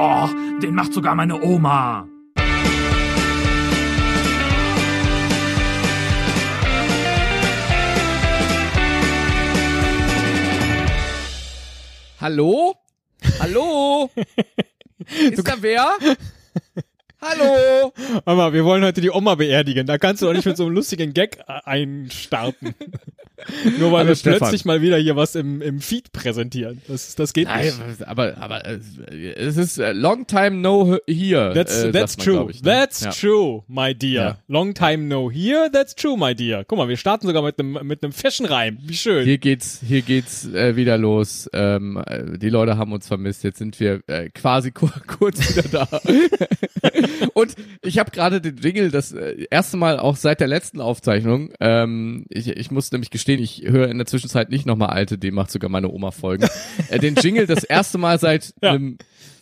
Oh, den macht sogar meine Oma. Hallo? Hallo? Ist da wer? Hallo? Mama, wir wollen heute die Oma beerdigen. Da kannst du doch nicht mit so einem lustigen Gag äh, einstarten. Nur weil Hallo, wir Stefan. plötzlich mal wieder hier was im, im Feed präsentieren. Das, das geht Nein, nicht. aber, aber äh, es ist äh, long time no here. That's, äh, that's man, true. ich, ne? That's ja. true, my dear. Ja. Long time no here, that's true, my dear. Guck mal, wir starten sogar mit einem mit einem Fashion-Reim. Wie schön. Hier geht's, hier geht's äh, wieder los. Ähm, äh, die Leute haben uns vermisst. Jetzt sind wir äh, quasi kur kurz wieder da. Und ich habe gerade den Jingle das erste Mal auch seit der letzten Aufzeichnung. Ähm, ich, ich muss nämlich gestehen, ich höre in der Zwischenzeit nicht nochmal alte, dem macht sogar meine Oma Folgen. äh, den Jingle das erste Mal seit Ja. einem.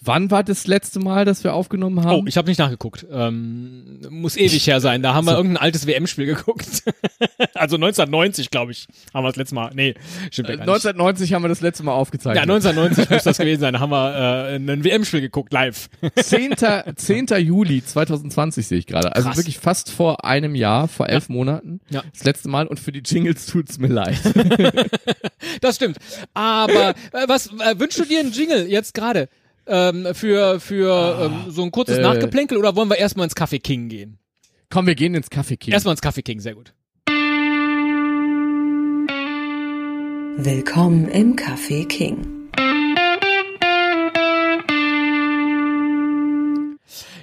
Wann war das letzte Mal, dass wir aufgenommen haben? Oh, ich habe nicht nachgeguckt. Ähm, muss ewig her sein. Da haben wir irgendein altes WM-Spiel geguckt. also 1990, glaube ich, haben wir das letzte Mal. Nee, stimmt ja Äh, gar nicht. 1990 haben wir das letzte Mal Ja, aufgezeichnet. 1990 muss das gewesen sein. Da haben wir äh, ein WM-Spiel geguckt, live. 10. 10. Juli 2020 sehe ich gerade. Also Krass. wirklich fast vor einem Jahr, vor elf Monaten. Ja. Das letzte Mal und für die Jingles tut's mir leid. Das stimmt. Aber äh, was äh, wünschst du dir einen Jingle jetzt gerade? Ähm, für für ähm, so ein kurzes äh. Nachgeplänkel oder wollen wir erstmal ins Café King gehen? Komm, wir gehen ins Kaffee King. Erstmal ins Café King, sehr gut. Willkommen im Café King.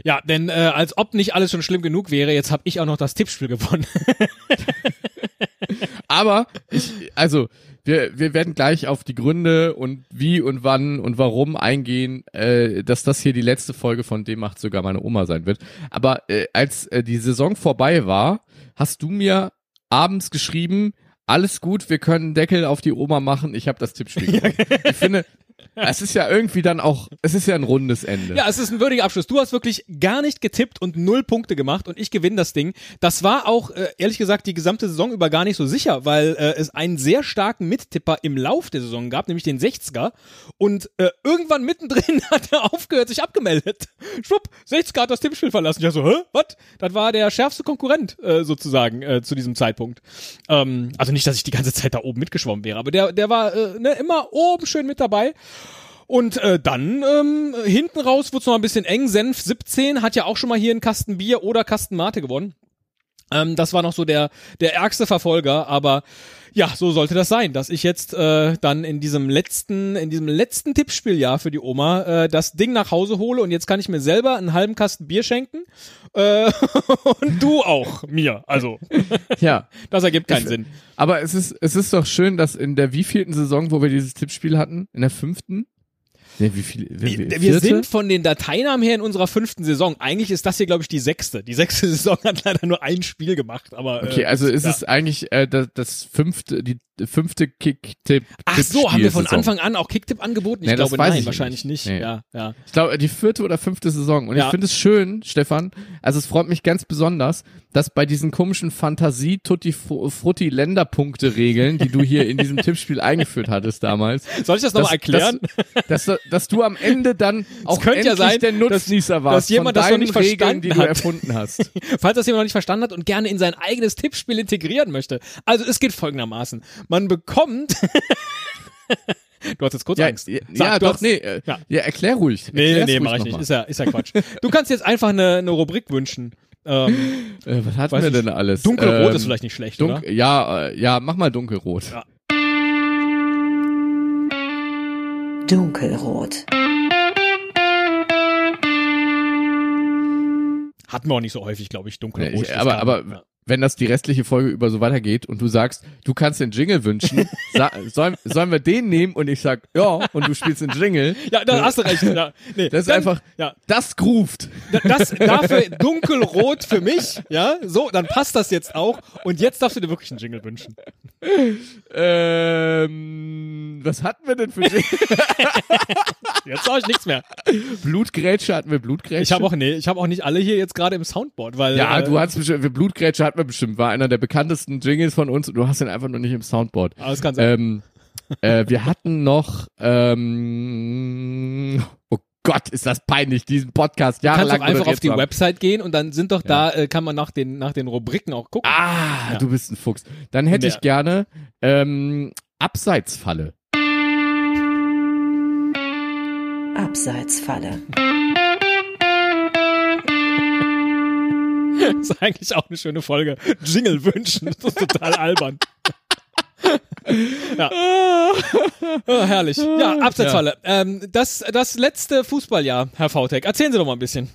Ja, denn äh, als ob nicht alles schon schlimm genug wäre, jetzt habe ich auch noch das Tippspiel gewonnen. Aber ich, also wir, wir werden gleich auf die Gründe und wie und wann und warum eingehen, äh, dass das hier die letzte Folge von dem macht sogar meine Oma sein wird. Aber äh, als äh, die Saison vorbei war, hast du mir abends geschrieben, alles gut, wir können Deckel auf die Oma machen, ich habe das Tippspiel gewonnen. Ich finde, es ist ja irgendwie dann auch, es ist ja ein rundes Ende. Ja, es ist ein würdiger Abschluss. Du hast wirklich gar nicht getippt und null Punkte gemacht und ich gewinne das Ding. Das war auch, äh, ehrlich gesagt, die gesamte Saison über gar nicht so sicher, weil äh, es einen sehr starken Mittipper im Lauf der Saison gab, nämlich den 60er. Und äh, irgendwann mittendrin hat er aufgehört, sich abgemeldet. Schwupp, 60er hat das Tippspiel verlassen. Ich so, hä, was? Das war der schärfste Konkurrent äh, sozusagen äh, zu diesem Zeitpunkt. Ähm, also nicht, dass ich die ganze Zeit da oben mitgeschwommen wäre, aber der, der war äh, ne, immer oben schön mit dabei. Und äh, dann ähm, hinten raus wurde es noch ein bisschen eng. Senf 17 hat ja auch schon mal hier einen Kasten Bier oder Kasten Mate gewonnen. Ähm, das war noch so der der ärgste Verfolger, aber ja, so sollte das sein, dass ich jetzt äh, dann in diesem letzten in diesem letzten Tippspieljahr für die Oma äh, das Ding nach Hause hole und jetzt kann ich mir selber einen halben Kasten Bier schenken äh, und du auch mir. Also ja. das ergibt keinen Ich- Sinn. Aber es ist, es ist doch schön, dass in der wievielten Saison, wo wir dieses Tippspiel hatten, in der fünften? Nee, wie viel? Wie, wie, Wir sind von den Dateinamen her in unserer fünften Saison. Eigentlich ist das hier, glaube ich, die sechste. Die sechste Saison hat leider nur ein Spiel gemacht, aber. Okay, äh, also ist ja. es eigentlich äh, das, das fünfte, die fünfte Kick-Tipp. Ach so, haben wir von. Anfang an auch Kicktipp angeboten? Ich Nee, das glaube weiß nein, ich wahrscheinlich nicht. nicht. Nee. Ja, ja. Ich glaube, die vierte oder fünfte Saison. Und Ja. ich finde es schön, Stefan, also es freut mich ganz besonders, dass bei diesen komischen Fantasie-Tutti-Frutti-Länderpunkte-Regeln, die du hier in diesem Tippspiel eingeführt hattest damals, Soll ich das nochmal erklären? Dass, dass, dass du am Ende dann auch ja endlich sein, der Nutznießer dass- warst dass jemand von das noch nicht Regeln, die du hat. erfunden hast. Falls das jemand noch nicht verstanden hat und gerne in sein eigenes Tippspiel integrieren möchte. Also es geht folgendermaßen. Man bekommt. du hast jetzt kurz Ja, Angst. ja, Sag, ja doch, hast- nee, äh, Ja. ja. erklär ruhig. Nee, Erklär's nee, mach ich nicht. mal. Ist ja, ist ja Quatsch. Du kannst jetzt einfach eine, eine Rubrik wünschen. Ähm, Äh, was hatten wir denn alles? dunkelrot Ähm, ist vielleicht nicht schlecht, Dunk oder? ja, äh, ja, mach mal dunkelrot. Ja. Dunkelrot. Hatten wir auch nicht so häufig, glaube ich, dunkelrot. Nee, aber aber ja. Wenn das die restliche Folge über so weitergeht und du sagst, du kannst den Jingle wünschen, sa sollen, sollen wir den nehmen und ich sag, ja, und du spielst den Jingle. Ja, da hast du recht. Ja, nee, Das ist dann- einfach, Ja, das groovt. das dafür dunkelrot für mich. Ja, so, dann passt das jetzt auch. Und jetzt darfst du dir wirklich einen Jingle wünschen. Ähm, was hatten wir denn für Jingle? Jetzt sage ich nichts mehr. Blutgrätsche hatten wir Blutgrätsche? Ich habe auch nee, ich habe auch nicht alle hier jetzt gerade im Soundboard, weil ja, äh, du hast bestimmt, Blutgrätsche hatten wir bestimmt, war einer der bekanntesten Jingles von uns und du hast ihn einfach nur nicht im Soundboard. kann sein. Ähm, äh, wir hatten noch, ähm, oh Gott, ist das peinlich, diesen Podcast Du kannst jahrelang doch einfach auf die haben. Website gehen und dann sind doch da, äh, kann man nach den, nach den Rubriken auch gucken. Ah, Ja. du bist ein Fuchs. Dann hätte Ja. ich gerne ähm, Abseitsfalle. Abseitsfalle. ist eigentlich auch eine schöne Folge. Jingle wünschen, das ist total albern. ja. Oh, herrlich. Ja, Abseitsfalle. Ähm, das, das letzte Fußballjahr, Herr Vautek. Erzählen Sie doch mal ein bisschen.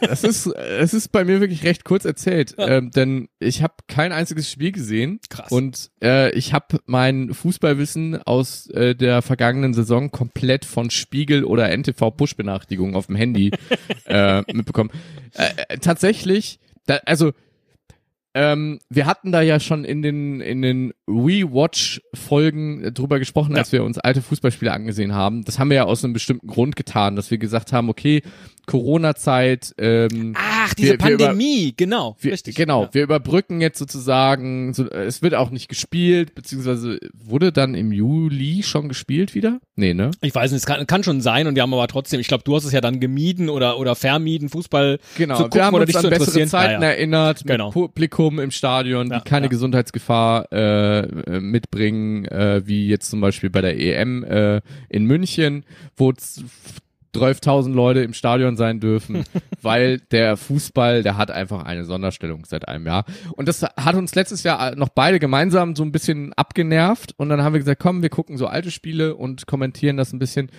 Das ist, es ist bei mir wirklich recht kurz erzählt, ähm, denn ich habe kein einziges Spiel gesehen Krass. und äh, ich habe mein Fußballwissen aus äh, der vergangenen Saison komplett von Spiegel oder NTV Push-Benachrichtigungen auf dem Handy äh, mitbekommen. Äh, äh, tatsächlich, da, also ähm, wir hatten da ja schon in den in den Rewatch-Folgen drüber gesprochen, als wir uns alte Fußballspiele angesehen haben. Das haben wir ja aus einem bestimmten Grund getan, dass wir gesagt haben, okay, Corona-Zeit, ähm, Ach, diese Wir- wir über- Pandemie, genau. wir, richtig. Genau, Ja. wir überbrücken jetzt sozusagen, so, es wird auch nicht gespielt, beziehungsweise wurde dann im Juli schon gespielt wieder? Nee, ne? Ich weiß nicht, es kann, kann schon sein und wir haben aber trotzdem, ich glaube, du hast es ja dann gemieden oder, oder vermieden, Fußball Genau, zu gucken wir haben oder uns dich an zu bessere. Zeiten Ja, ja. erinnert, mit Genau. Publikum im Stadion, die keine. Gesundheitsgefahr äh, äh, mitbringen, äh, wie jetzt zum Beispiel bei der EM äh, in München, wo 12.000 Leute im Stadion sein dürfen, weil der Fußball, der hat einfach eine Sonderstellung seit einem Jahr. Und das hat uns letztes Jahr noch beide gemeinsam so ein bisschen abgenervt. Und dann haben wir gesagt, komm, wir gucken so alte Spiele und kommentieren das ein bisschen.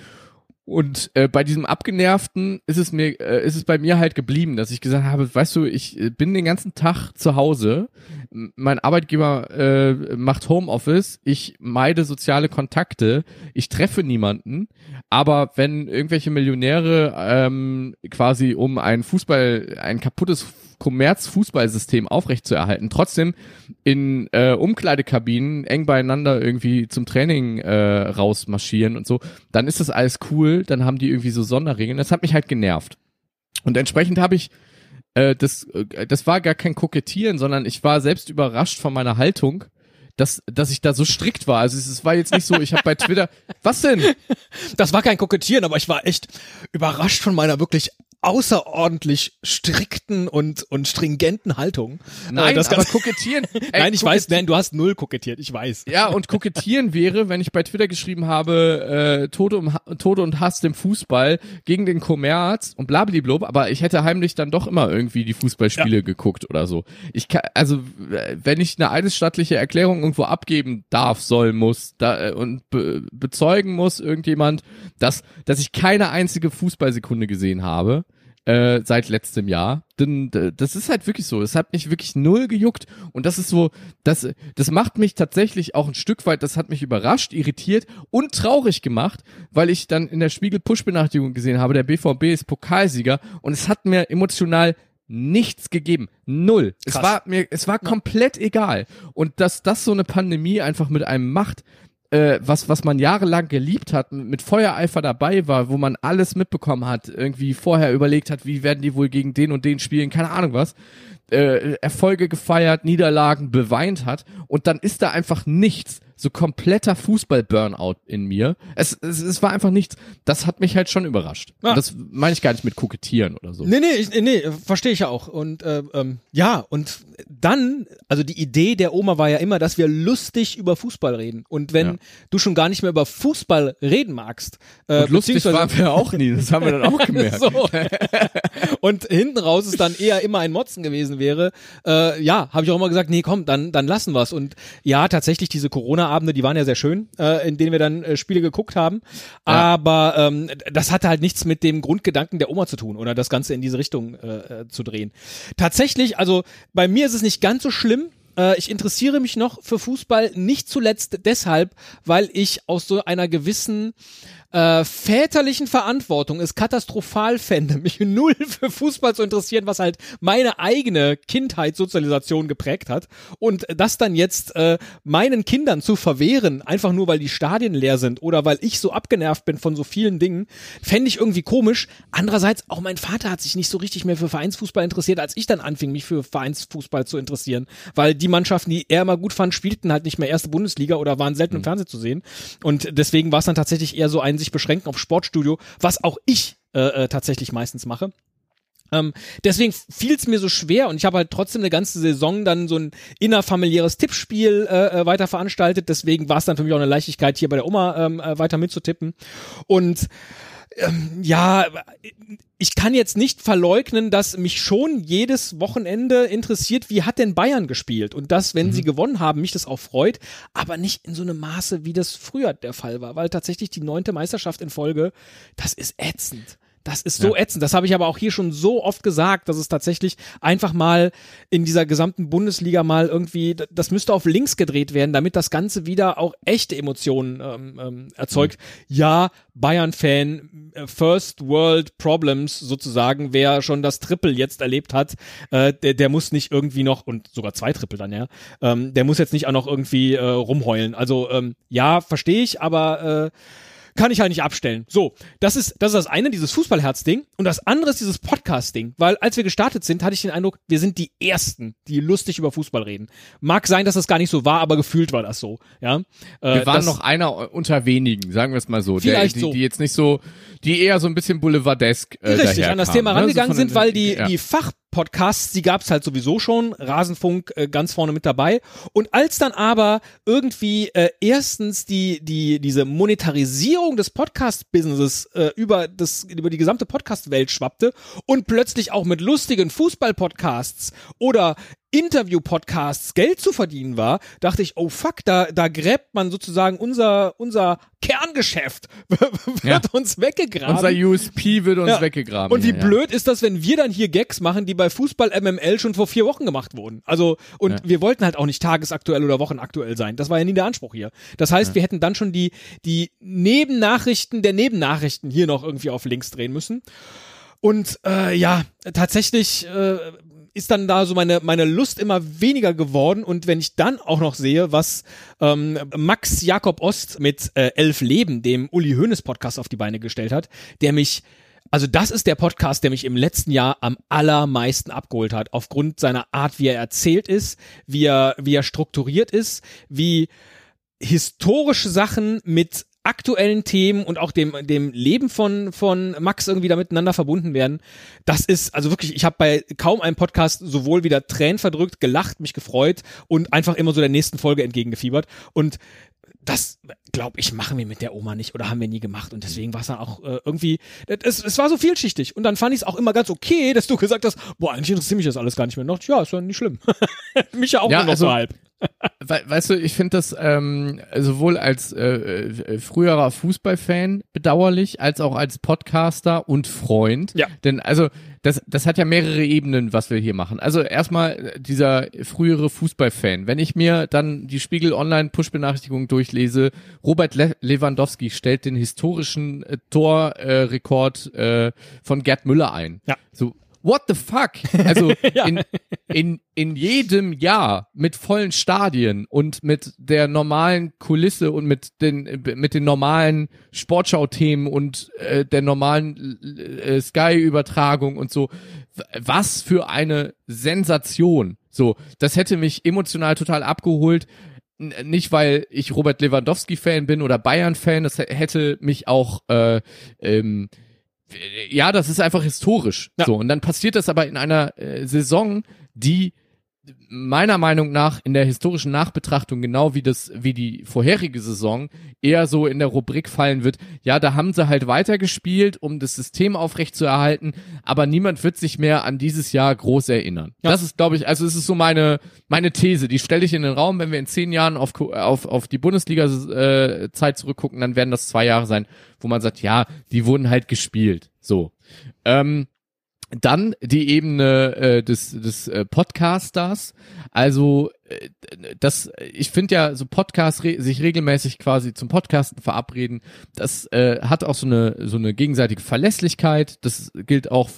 Und äh, bei diesem Abgenervten ist es mir, äh, ist es bei mir halt geblieben, dass ich gesagt habe, weißt du, ich äh, bin den ganzen Tag zu Hause, mein Arbeitgeber äh, macht Homeoffice, ich meide soziale Kontakte, ich treffe niemanden, aber wenn irgendwelche Millionäre ähm, quasi um ein Fußball, ein kaputtes Kommerzfußballsystem aufrechtzuerhalten, trotzdem in äh, Umkleidekabinen eng beieinander irgendwie zum Training äh, rausmarschieren und so, dann ist das alles cool, dann haben die irgendwie so Sonderregeln. Das hat mich halt genervt. Und entsprechend habe ich äh, das, äh, das war gar kein Kokettieren, sondern ich war selbst überrascht von meiner Haltung, dass, dass ich da so strikt war. Also es, war jetzt nicht so, ich habe bei Twitter, was denn? Das war kein Kokettieren, aber ich war echt überrascht von meiner wirklich außerordentlich strikten und, und stringenten Haltung. Nein, Äh, das aber kokettieren. Ey, Nein, ich weiß, nein, du hast null kokettiert, ich weiß. Ja, und kokettieren wäre, wenn ich bei Twitter geschrieben habe, äh, Tode, um, Tode und Hass dem Fußball gegen den Kommerz und blablablub, aber ich hätte heimlich dann doch immer irgendwie die Fußballspiele geguckt oder so. Ich kann, also, wenn ich eine eidesstattliche Erklärung irgendwo abgeben darf, soll, muss, da, äh, und be bezeugen muss irgendjemand, dass, dass ich keine einzige Fußballsekunde gesehen habe, äh, seit letztem Jahr. Denn das ist halt wirklich so. Es hat mich wirklich null gejuckt. Und das ist so, das, das macht mich tatsächlich auch ein Stück weit, das hat mich überrascht, irritiert und traurig gemacht, weil ich dann in der Spiegel Push-Benachrichtigung gesehen habe, der BVB ist Pokalsieger und es hat mir emotional nichts gegeben. Null. Es Krass. war mir, es war komplett egal. Und dass das so eine Pandemie einfach mit einem macht, äh, was, was man jahrelang geliebt hat, mit Feuereifer dabei war, wo man alles mitbekommen hat, irgendwie vorher überlegt hat, wie werden die wohl gegen den und den spielen, keine Ahnung was, äh, Erfolge gefeiert, Niederlagen beweint hat und dann ist da einfach nichts, so kompletter Fußball-Burnout in mir. Es, es, es war einfach nichts. Das hat mich halt schon überrascht. Und das meine ich gar nicht mit kokettieren oder so. Nee, nee, ich, nee, verstehe ich ja auch. Und äh, ähm, ja, und dann, also die Idee der Oma war ja immer, dass wir lustig über Fußball reden. Und wenn Ja. du schon gar nicht mehr über Fußball reden magst, äh, Und lustig waren wir auch nie, das haben wir dann auch gemerkt. so. Und hinten raus es dann eher immer ein Motzen gewesen wäre, äh, ja, habe ich auch immer gesagt, nee, komm, dann, dann lassen wir's. Und ja, tatsächlich, diese Corona-Abende, die waren ja sehr schön, äh, in denen wir dann äh, Spiele geguckt haben. Aber ähm, das hatte halt nichts mit dem Grundgedanken der Oma zu tun oder das Ganze in diese Richtung äh, äh, zu drehen. Tatsächlich, also bei mir ist es nicht ganz so schlimm. Äh, Ich interessiere mich noch für Fußball, nicht zuletzt deshalb, weil ich aus so einer gewissen äh, väterlichen Verantwortung es katastrophal fände, mich null für Fußball zu interessieren, was halt meine eigene Kindheitssozialisation geprägt hat. Und das dann jetzt äh, meinen Kindern zu verwehren, einfach nur weil die Stadien leer sind oder weil ich so abgenervt bin von so vielen Dingen, fände ich irgendwie komisch. Andererseits, auch mein Vater hat sich nicht so richtig mehr für Vereinsfußball interessiert, als ich dann anfing, mich für Vereinsfußball zu interessieren. Weil die Mannschaften, die er immer gut fand, spielten halt nicht mehr erste Bundesliga oder waren selten im Fernsehen zu sehen. Und deswegen war es dann tatsächlich eher so ein sich beschränken auf Sportstudio, was auch ich äh, äh, tatsächlich meistens mache. Ähm, deswegen fiel es mir so schwer und ich habe halt trotzdem eine ganze Saison dann so ein innerfamiliäres Tippspiel äh, äh weiter veranstaltet. Deswegen war es dann für mich auch eine Leichtigkeit, hier bei der Oma ähm, äh, weiter mitzutippen. Und ähm, ja, ich kann jetzt nicht verleugnen, dass mich schon jedes Wochenende interessiert, wie hat denn Bayern gespielt und das, wenn mhm. sie gewonnen haben, mich das auch freut, aber nicht in so einem Maße, wie das früher der Fall war, weil tatsächlich die neunte Meisterschaft in Folge, das ist ätzend. Das ist so ja. ätzend. Das habe ich aber auch hier schon so oft gesagt, dass es tatsächlich einfach mal in dieser gesamten Bundesliga mal irgendwie, das müsste auf links gedreht werden, damit das Ganze wieder auch echte Emotionen ähm, ähm, erzeugt. Mhm. Ja, Bayern-Fan, äh, First World Problems sozusagen, wer schon das Triple jetzt erlebt hat, äh, der, der muss nicht irgendwie noch, und sogar zwei Triple dann, ja, ähm, der muss jetzt nicht auch noch irgendwie äh, rumheulen. Also ähm, ja, verstehe ich, aber äh, kann ich halt nicht abstellen. So, das ist, das ist das eine, dieses Fußballherz-Ding. Und das andere ist dieses Podcast-Ding. Weil als wir gestartet sind, hatte ich den Eindruck, wir sind die Ersten, die lustig über Fußball reden. Mag sein, dass das gar nicht so war, aber gefühlt war das so. Ja, äh, Wir waren noch einer unter wenigen, sagen wir es mal so. Vielleicht der, die, so. die jetzt nicht so, die eher so ein bisschen boulevardesk äh, Richtig, an das Thema ne? rangegangen so sind, weil die, ja. die Fach Podcasts, die gab's halt sowieso schon, Rasenfunk äh, ganz vorne mit dabei. Und als dann aber irgendwie äh, erstens die die diese Monetarisierung des Podcast-Businesses äh, über das über die gesamte Podcast-Welt schwappte und plötzlich auch mit lustigen Fußball-Podcasts oder Interview-Podcasts Geld zu verdienen war, dachte ich, oh fuck, da, da gräbt man sozusagen unser, unser Kerngeschäft, wird Ja. uns weggegraben. Unser USP wird uns Ja. weggegraben. Und wie ja, blöd ist das, wenn wir dann hier Gags machen, die bei Fußball MML schon vor vier Wochen gemacht wurden? Also, und wir wollten halt auch nicht tagesaktuell oder wochenaktuell sein. Das war ja nie der Anspruch hier. Das heißt, wir hätten dann schon die, die Nebennachrichten der Nebennachrichten hier noch irgendwie auf links drehen müssen. Und äh, ja, tatsächlich äh, ist dann da so meine, meine Lust immer weniger geworden. Und wenn ich dann auch noch sehe, was ähm, Max Jakob Ost mit äh, Elf Leben, dem Uli Hoeneß Podcast auf die Beine gestellt hat, der mich also das ist der Podcast, der mich im letzten Jahr am allermeisten abgeholt hat, aufgrund seiner Art, wie er erzählt ist, wie er, wie er strukturiert ist, wie historische Sachen mit aktuellen Themen und auch dem dem Leben von von Max irgendwie da miteinander verbunden werden. Das ist also wirklich, ich habe bei kaum einem Podcast sowohl wieder Tränen verdrückt, gelacht, mich gefreut und einfach immer so der nächsten Folge entgegengefiebert und das glaube ich machen wir mit der Oma nicht oder haben wir nie gemacht und deswegen war es dann auch äh, irgendwie es, es war so vielschichtig und dann fand ich es auch immer ganz okay, dass du gesagt hast, boah, eigentlich interessiert mich das alles gar nicht mehr. Und dachte ja, ist ja nicht schlimm. mich ja auch Ja, nur noch also- so halb. We weißt du, ich finde das ähm, sowohl als äh, äh, früherer Fußballfan bedauerlich, als auch als Podcaster und Freund. Ja. Denn also das, das hat ja mehrere Ebenen, was wir hier machen. Also erstmal äh, dieser frühere Fußballfan. Wenn ich mir dann die Spiegel Online Push-Benachrichtigung durchlese, Robert Le Lewandowski stellt den historischen äh, Torrekord äh, äh, von Gerd Müller ein. Ja. So, what the fuck? Also Ja. in, in, in jedem Jahr mit vollen Stadien und mit der normalen Kulisse und mit den, mit den normalen Sportschau-Themen und äh, der normalen äh, Sky-Übertragung und so. Was für eine Sensation. So, das hätte mich emotional total abgeholt. N- Nicht, weil ich Robert Lewandowski-Fan bin oder Bayern-Fan, das hätte mich auch äh, ähm, ja, das ist einfach historisch. Ja. So, und dann passiert das aber in einer äh, Saison, die meiner Meinung nach in der historischen Nachbetrachtung genau wie das wie die vorherige Saison eher so in der Rubrik fallen wird. Ja, da haben sie halt weitergespielt, um das System aufrechtzuerhalten, aber niemand wird sich mehr an dieses Jahr groß erinnern. Ja. Das ist, glaube ich, also es ist so meine meine These. Die stelle ich in den Raum. Wenn wir in zehn Jahren auf auf auf die Bundesliga-Zeit zurückgucken, dann werden das zwei Jahre sein, wo man sagt, ja, die wurden halt gespielt. So. Ähm, dann die Ebene äh, des, des äh, Podcasters. Also äh, das, ich finde ja so Podcasts re sich regelmäßig quasi zum Podcasten verabreden. Das äh, hat auch so eine so eine gegenseitige Verlässlichkeit. Das gilt auch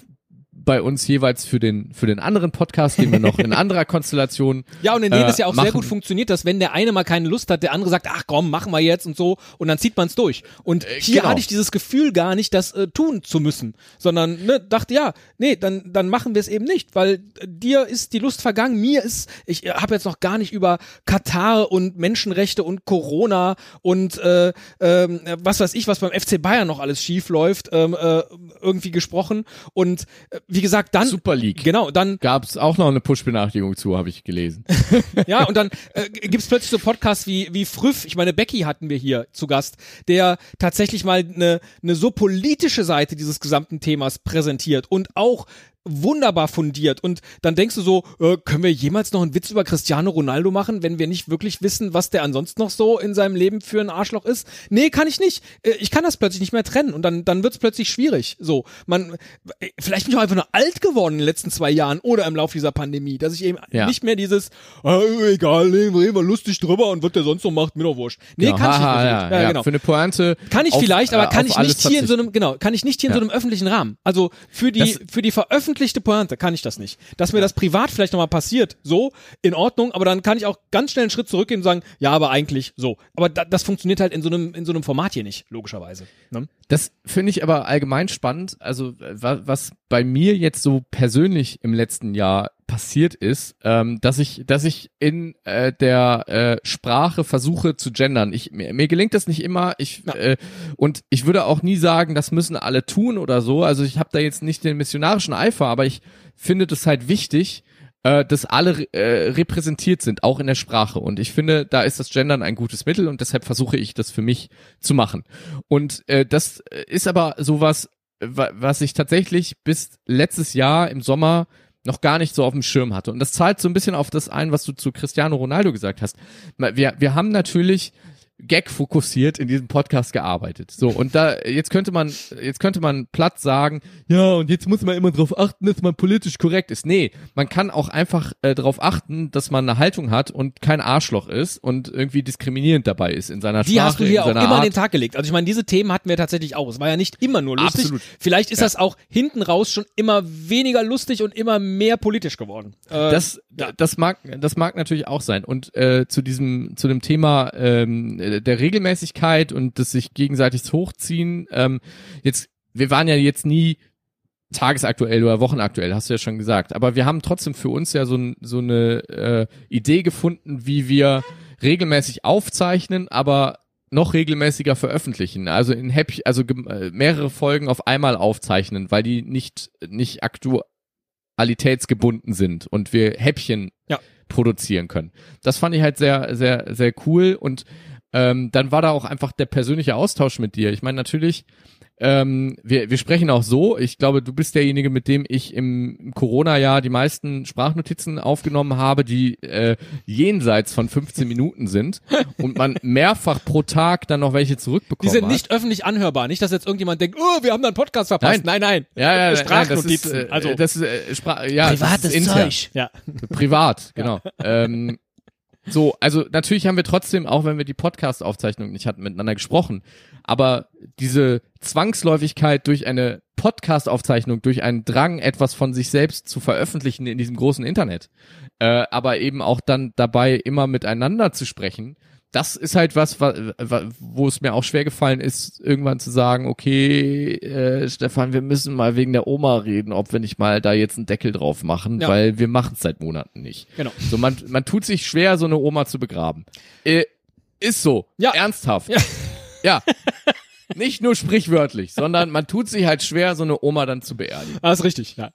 bei uns jeweils für den für den anderen Podcast, den wir noch in anderer Konstellation Ja, und in denen äh, es ja auch machen. sehr gut funktioniert, dass wenn der eine mal keine Lust hat, der andere sagt, ach komm, machen wir jetzt und so, und dann zieht man es durch. Und hier genau. hatte ich dieses Gefühl gar nicht, das äh, tun zu müssen, sondern ne, dachte, ja, nee, dann, dann machen wir es eben nicht, weil äh, dir ist die Lust vergangen, mir ist, ich äh, habe jetzt noch gar nicht über Katar und Menschenrechte und Corona und äh, ähm, was weiß ich, was beim FC Bayern noch alles schief läuft, ähm, äh, irgendwie gesprochen. Und äh, wie gesagt, dann Super League. Genau, dann Gab es auch noch eine Push-Benachrichtigung zu, habe ich gelesen. ja, und dann äh, gibt's plötzlich so Podcasts wie, wie Früff, ich meine, Becky hatten wir hier zu Gast, der tatsächlich mal eine, eine so politische Seite dieses gesamten Themas präsentiert und auch wunderbar fundiert und dann denkst du so, äh, können wir jemals noch einen Witz über Cristiano Ronaldo machen, wenn wir nicht wirklich wissen, was der ansonsten noch so in seinem Leben für ein Arschloch ist? Nee, kann ich nicht. Äh, ich kann das plötzlich nicht mehr trennen und dann dann wird's plötzlich schwierig. So, man äh, vielleicht bin ich auch einfach nur alt geworden in den letzten zwei Jahren oder im Laufe dieser Pandemie, dass ich eben Ja. nicht mehr dieses äh, egal, reden wir lustig drüber und was der sonst noch macht, mir doch wurscht. Nee, Genau, kann ich nicht. wirklich. ja, ja, genau. Für eine Pointe. Kann ich auf, vielleicht, äh, aber kann auf ich nicht hier in so einem, genau, kann ich nicht hier in so einem öffentlichen Rahmen. Also für die, Das- für die veröffentlichte Pointe kann ich das nicht. Dass mir das privat vielleicht nochmal passiert, so, in Ordnung, aber dann kann ich auch ganz schnell einen Schritt zurückgehen und sagen, ja, aber eigentlich so. Aber da, das funktioniert halt in so einem, in so einem Format hier nicht, logischerweise. Ne? Das finde ich aber allgemein spannend. Also äh, wa- was bei mir jetzt so persönlich im letzten Jahr passiert ist, ähm, dass ich, dass ich in äh, der äh, Sprache versuche zu gendern. Ich mir, mir gelingt das nicht immer. Ich Ja. äh, und ich würde auch nie sagen, das müssen alle tun oder so. Also ich habe da jetzt nicht den missionarischen Eifer, aber ich finde das halt wichtig, äh, dass alle äh, repräsentiert sind, auch in der Sprache. Und ich finde, da ist das Gendern ein gutes Mittel und deshalb versuche ich das für mich zu machen. Und äh, das ist aber sowas, wa- was ich tatsächlich bis letztes Jahr im Sommer noch gar nicht so auf dem Schirm hatte. Und das zahlt so ein bisschen auf das ein, was du zu Cristiano Ronaldo gesagt hast. Wir, wir haben natürlich Gag fokussiert in diesem Podcast gearbeitet. So und da jetzt könnte man jetzt könnte man platt sagen, ja und jetzt muss man immer darauf achten, dass man politisch korrekt ist. Nee, man kann auch einfach äh, darauf achten, dass man eine Haltung hat und kein Arschloch ist und irgendwie diskriminierend dabei ist in seiner Die Sprache, hast du hier auch immer an den Tag gelegt. Also ich meine, diese Themen hatten wir tatsächlich auch. Es war ja nicht immer nur lustig. Absolut. Vielleicht ist das auch hinten raus schon immer weniger lustig und immer mehr politisch geworden. Äh, Das, das mag, das mag natürlich auch sein. Und äh, zu diesem, zu dem Thema ähm, äh, der Regelmäßigkeit und des sich gegenseitig hochziehen. Ähm, jetzt, wir waren ja jetzt nie tagesaktuell oder wochenaktuell, hast du ja schon gesagt. Aber wir haben trotzdem für uns ja so, so eine äh, Idee gefunden, wie wir regelmäßig aufzeichnen, aber noch regelmäßiger veröffentlichen. Also in Häppchen, also äh, mehrere Folgen auf einmal aufzeichnen, weil die nicht nicht aktualitätsgebunden sind und wir Häppchen Ja. produzieren können. Das fand ich halt sehr sehr sehr cool und ähm, dann war da auch einfach der persönliche Austausch mit dir. Ich meine natürlich ähm, wir, wir sprechen auch so. Ich glaube, du bist derjenige, mit dem ich im, Corona-Jahr die meisten Sprachnotizen aufgenommen habe, die äh, jenseits von 15 Minuten sind und man mehrfach pro Tag dann noch welche die zurückbekommen sind hat. nicht öffentlich anhörbar. Nicht, dass jetzt irgendjemand denkt, oh, wir haben da einen Podcast verpasst. Nein, nein. Ja, ja, Sprachnotizen. Nein, das ist, äh, also das ist äh, Spra ja, das ist intern. Ja. Privat, genau. Ähm, so, also natürlich haben wir trotzdem, auch wenn wir die Podcast-Aufzeichnung nicht hatten, miteinander gesprochen. Aber diese Zwangsläufigkeit durch eine Podcast-Aufzeichnung, durch einen Drang, etwas von sich selbst zu veröffentlichen in diesem großen Internet, äh, aber eben auch dann dabei immer miteinander zu sprechen, das ist halt was, wa- wa- wo es mir auch schwer gefallen ist, irgendwann zu sagen, okay, äh, Stefan, wir müssen mal wegen der Oma reden, ob wir nicht mal da jetzt einen Deckel drauf machen, Ja. weil wir machen es seit Monaten nicht. Genau. So, man, man tut sich schwer, so eine Oma zu begraben. Äh, ist so. Ja. Ernsthaft. Ja. ja. Nicht nur sprichwörtlich, sondern man tut sich halt schwer, so eine Oma dann zu beerdigen. Ah, ist richtig, ja.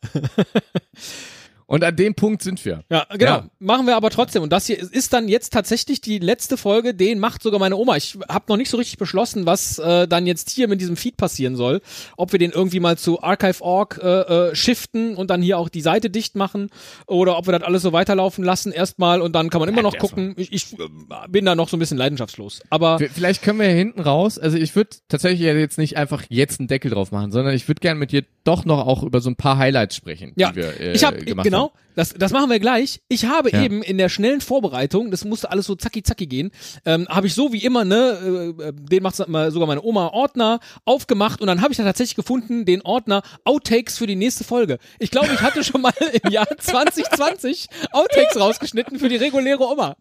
Und an dem Punkt sind wir. Ja, genau. Ja. Machen wir aber trotzdem. Und das hier ist dann jetzt tatsächlich die letzte Folge, den macht sogar meine Oma. Ich habe noch nicht so richtig beschlossen, was äh, dann jetzt hier mit diesem Feed passieren soll. Ob wir den irgendwie mal zu Archive.org äh, äh, shiften und dann hier auch die Seite dicht machen oder ob wir das alles so weiterlaufen lassen erstmal und dann kann man immer noch gucken. Ich, ich äh, bin da noch so ein bisschen leidenschaftslos. Aber Vielleicht können wir hinten raus, also ich würde tatsächlich jetzt nicht einfach jetzt einen Deckel drauf machen, sondern ich würde gerne mit dir doch noch auch über so ein paar Highlights sprechen, Ja, die wir äh, ich habe gemacht genau, Genau, das, das machen wir gleich. Ich habe Ja. eben in der schnellen Vorbereitung, das musste alles so zacki zacki gehen, ähm, habe ich so wie immer, ne, äh, den macht sogar meine Oma Ordner aufgemacht und dann habe ich da tatsächlich gefunden, den Ordner Outtakes für die nächste Folge. Ich glaube, ich hatte schon mal im Jahr 2020 Outtakes rausgeschnitten für die reguläre Oma.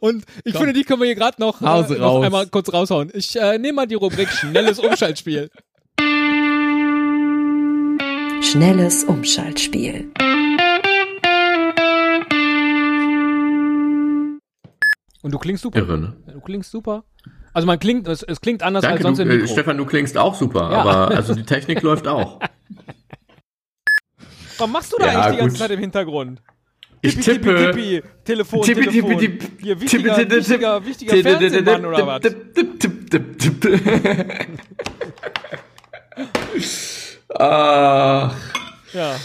Und ich finde, die können wir hier gerade noch, äh, noch raus. einmal kurz raushauen. Ich äh, nehme mal die Rubrik schnelles Umschaltspiel. Schnelles Umschaltspiel. Und du klingst super. Irre, ne? Du klingst super. Also man klingt, es, es klingt anders Danke, als sonst du, im äh, Mikro. Stefan, du klingst auch super, Ja. aber also die Technik läuft auch. Was machst du da Ja, eigentlich die ganze. Zeit im Hintergrund? Ich Tippi, tippe. tippi, tippi, Telefon, Tippi, tippi, Telefon. tipp. Hier, wichtiger, Tippi, tipp, wichtiger, wichtiger Tipp, tipp, Fernsehmann oder was? Ach. Ja.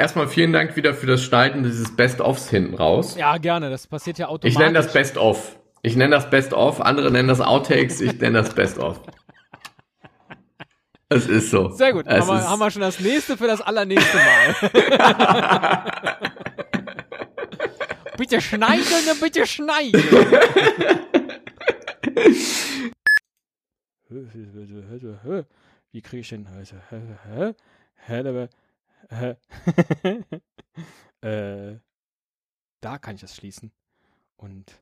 Erstmal vielen Dank wieder für das Schneiden dieses Best-ofs hinten raus. ja, gerne. Das passiert ja automatisch. Ich nenne das Best-of. Ich nenne das Best-of, andere nennen das Outtakes, ich nenne das Best-of. Es ist so. Sehr gut. Haben wir, haben wir schon das nächste für das allernächste Mal. bitte schneiden, ne, bitte schneiden. Wie kriege ich denn äh, da kann ich das schließen. Und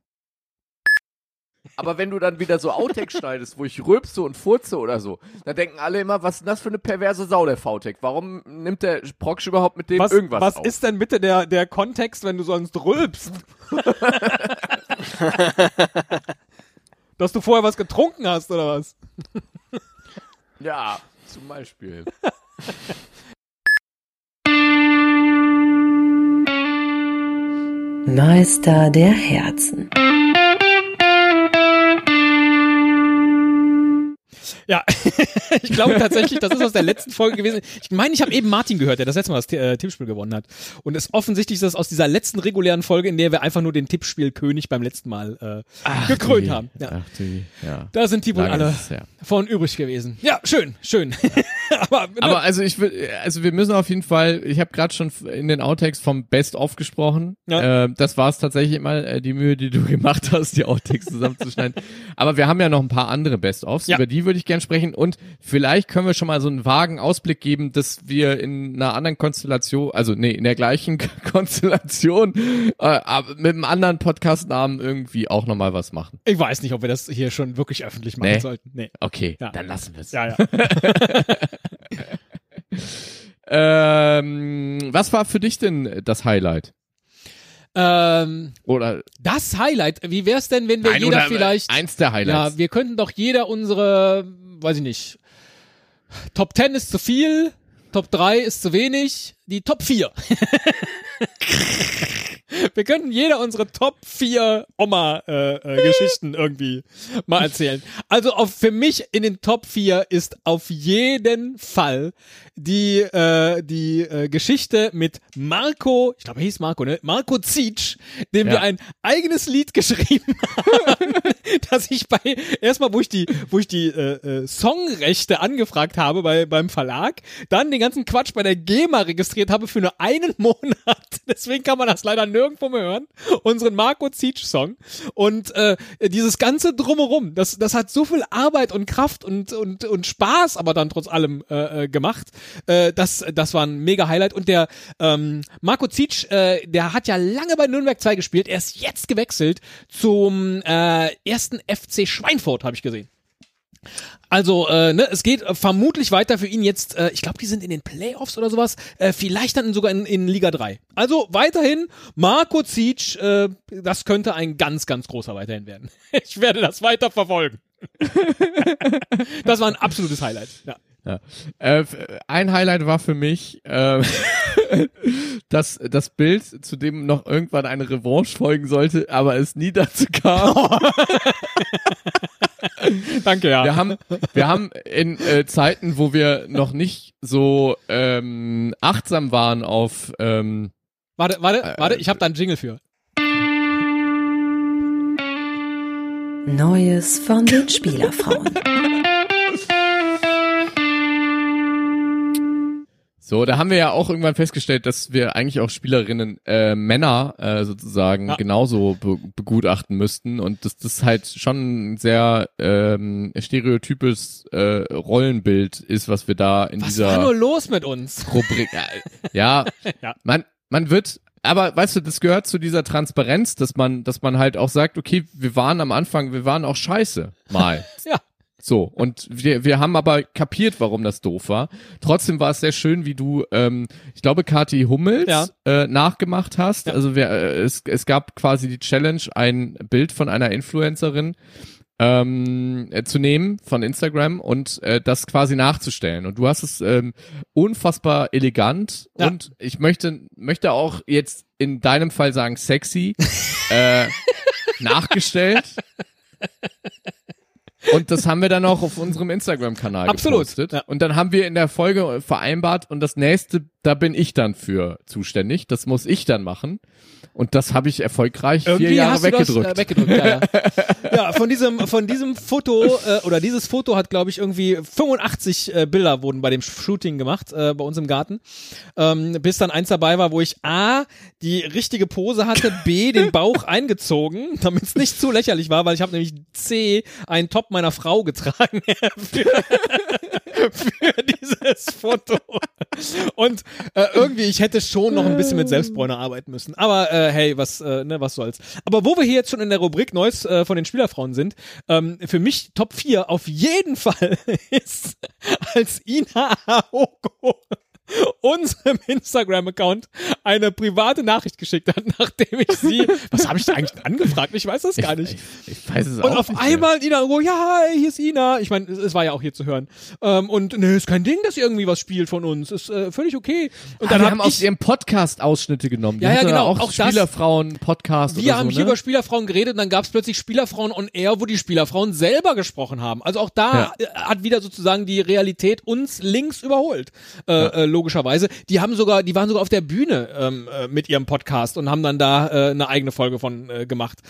Aber wenn du dann wieder so Outtakes schneidest, wo ich rülpse und furze oder so, dann denken alle immer, was ist denn das für eine perverse Sau, der VTech? Warum nimmt der Proksch überhaupt mit dem was, irgendwas was auf? ist denn bitte der, der Kontext, wenn du sonst rülpst? Dass du vorher was getrunken hast, oder was? Ja, zum Beispiel. Meister der Herzen. Ja, ich glaube tatsächlich, das ist aus der letzten Folge gewesen. Ich meine, ich habe eben Martin gehört, der das letzte Mal das äh, Tippspiel gewonnen hat. Und es ist offensichtlich dass aus dieser letzten regulären Folge, in der wir einfach nur den Tippspielkönig beim letzten Mal äh, gekrönt die, haben. Ja. Ach die, ja. Da sind die wohl Lange alle ist her. von übrig gewesen. Ja, schön, schön. Aber, ne, Aber also ich will, also wir müssen auf jeden Fall, ich habe gerade schon in den Outtakes vom Best-of gesprochen. Ja. Äh, das war es tatsächlich immer äh, die Mühe, die du gemacht hast, die Outtakes zusammenzuschneiden. Aber wir haben ja noch ein paar andere Best-ofs, Ja. über die würde ich gern sprechen. Und vielleicht können wir schon mal so einen vagen Ausblick geben, dass wir in einer anderen Konstellation, also nee, in der gleichen Konstellation, äh, mit einem anderen Podcast-Namen irgendwie auch nochmal was machen. ich weiß nicht, ob wir das hier schon wirklich öffentlich machen Nee. sollten. Nee. Okay, Ja. dann lassen wir es. Ja, ja. Ähm, was war für dich denn das Highlight? ähm, Oder das Highlight, wie wär's denn, wenn wir Nein, jeder vielleicht eins der Highlights. Ja, wir könnten doch jeder unsere, weiß ich nicht, Top 10 ist zu viel, Top 3 ist zu wenig, die Top 4. wir könnten jeder unsere Top 4 Oma-Geschichten irgendwie mal erzählen. Also auf, für mich in den Top 4 ist auf jeden Fall die, äh, die äh, Geschichte mit Marco, ich glaube er hieß Marco, ne? Marco Zietsch, dem wir Ja. ein eigenes Lied geschrieben dass ich bei erstmal, wo ich die, wo ich die äh, äh, Songrechte angefragt habe bei beim Verlag, dann den ganzen Quatsch bei der GEMA registriert habe für nur einen Monat. Deswegen kann man das leider nirgendwo mehr hören. Unseren Marco Zietsch Song und äh, dieses ganze drumherum, das das hat so viel Arbeit und Kraft und und und Spaß, aber dann trotz allem äh, äh, gemacht. Äh, das das war ein mega Highlight und der ähm, Marco Zietsch, äh, der hat ja lange bei Nürnberg 2 gespielt. Er ist jetzt gewechselt zum äh, FC Schweinfurt, habe ich gesehen. Also, äh, ne, es geht äh, vermutlich weiter für ihn jetzt, äh, ich glaube, die sind in den Playoffs oder sowas, äh, vielleicht dann sogar in, in Liga 3. Also weiterhin, Marco Zietsch, äh, das könnte ein ganz, ganz großer weiterhin werden. Ich werde das weiter verfolgen. das war ein absolutes Highlight. Ja. Ja. Äh, ein Highlight war für mich äh, das, das Bild, zu dem noch irgendwann eine Revanche folgen sollte, aber es nie dazu kam. Danke, ja. Wir haben, wir haben in äh, Zeiten, wo wir noch nicht so ähm, achtsam waren auf ähm, warte, warte, Äh, warte, ich habe da einen Jingle für. Neues von den Spielerfrauen. So, da haben wir ja auch irgendwann festgestellt, dass wir eigentlich auch Spielerinnen äh, Männer äh, sozusagen Ja. genauso be begutachten müssten und dass das halt schon ein sehr ähm, stereotypes äh, Rollenbild ist, was wir da in Was dieser war nur los mit uns? Rubrik. Ja, Ja. man man wird aber weißt du, das gehört zu dieser Transparenz, dass man dass man halt auch sagt, okay, wir waren am Anfang, wir waren auch scheiße mal. Ja. So, und wir, wir haben aber kapiert, warum das doof war. Trotzdem war es sehr schön, wie du, ähm, ich glaube, Kati Hummels Ja. äh, nachgemacht hast. Ja. Also wir, äh, es, es gab quasi die Challenge, ein Bild von einer Influencerin ähm, äh, zu nehmen von Instagram und äh, das quasi nachzustellen. Und du hast es ähm, unfassbar elegant Ja. und ich möchte, möchte auch jetzt in deinem Fall sagen sexy äh, nachgestellt. Und das haben wir dann auch auf unserem Instagram-Kanal Absolut, gepostet. ja. Und dann haben wir in der Folge vereinbart und das nächste, da bin ich dann für zuständig. Das muss ich dann machen. Und das habe ich erfolgreich vier Jahre weggedrückt. das äh, weggedrückt. Ja, ja. ja, von diesem von diesem Foto äh, oder dieses Foto hat glaube ich irgendwie 85 äh, Bilder wurden bei dem Shooting gemacht äh, bei uns im Garten. Ähm, bis dann eins dabei war, wo ich A die richtige Pose hatte, B den Bauch eingezogen, damit es nicht zu lächerlich war, weil ich habe nämlich C einen Top meiner Frau getragen für, dieses Foto. Und äh, irgendwie, ich hätte schon noch ein bisschen mit Selbstbräuner arbeiten müssen. Aber äh, hey, was, äh, ne, was soll's. Aber wo wir hier jetzt schon in der Rubrik Neues äh, von den Spielerfrauen sind, ähm, für mich Top 4 auf jeden Fall ist, als Ina Aogo unserem Instagram-Account eine private Nachricht geschickt hat, nachdem ich sie, was habe ich da eigentlich angefragt? Ich weiß das gar nicht. Ich, ich weiß es Und auch auf nicht einmal Ina irgendwo, ja, hi, hier ist Ina. Ich meine, es, es war ja auch hier zu hören. Ähm, und ne, ist kein Ding, dass ihr irgendwie was spielt von uns. Ist äh, völlig okay. Und Ah, dann wir hab haben aus ich, ihrem Podcast Ausschnitte genommen. Die Ja, ja, genau, Auch, auch Spielerfrauen-Podcast wir haben so, hier ne? über Spielerfrauen geredet und dann gab es plötzlich Spielerfrauen on Air, wo die Spielerfrauen selber gesprochen haben. Also auch da äh, hat wieder sozusagen die Realität uns links überholt, äh, äh, logischerweise. Die haben sogar, die waren sogar auf der Bühne ähm, äh, mit ihrem Podcast und haben dann da äh, eine eigene Folge von äh, gemacht.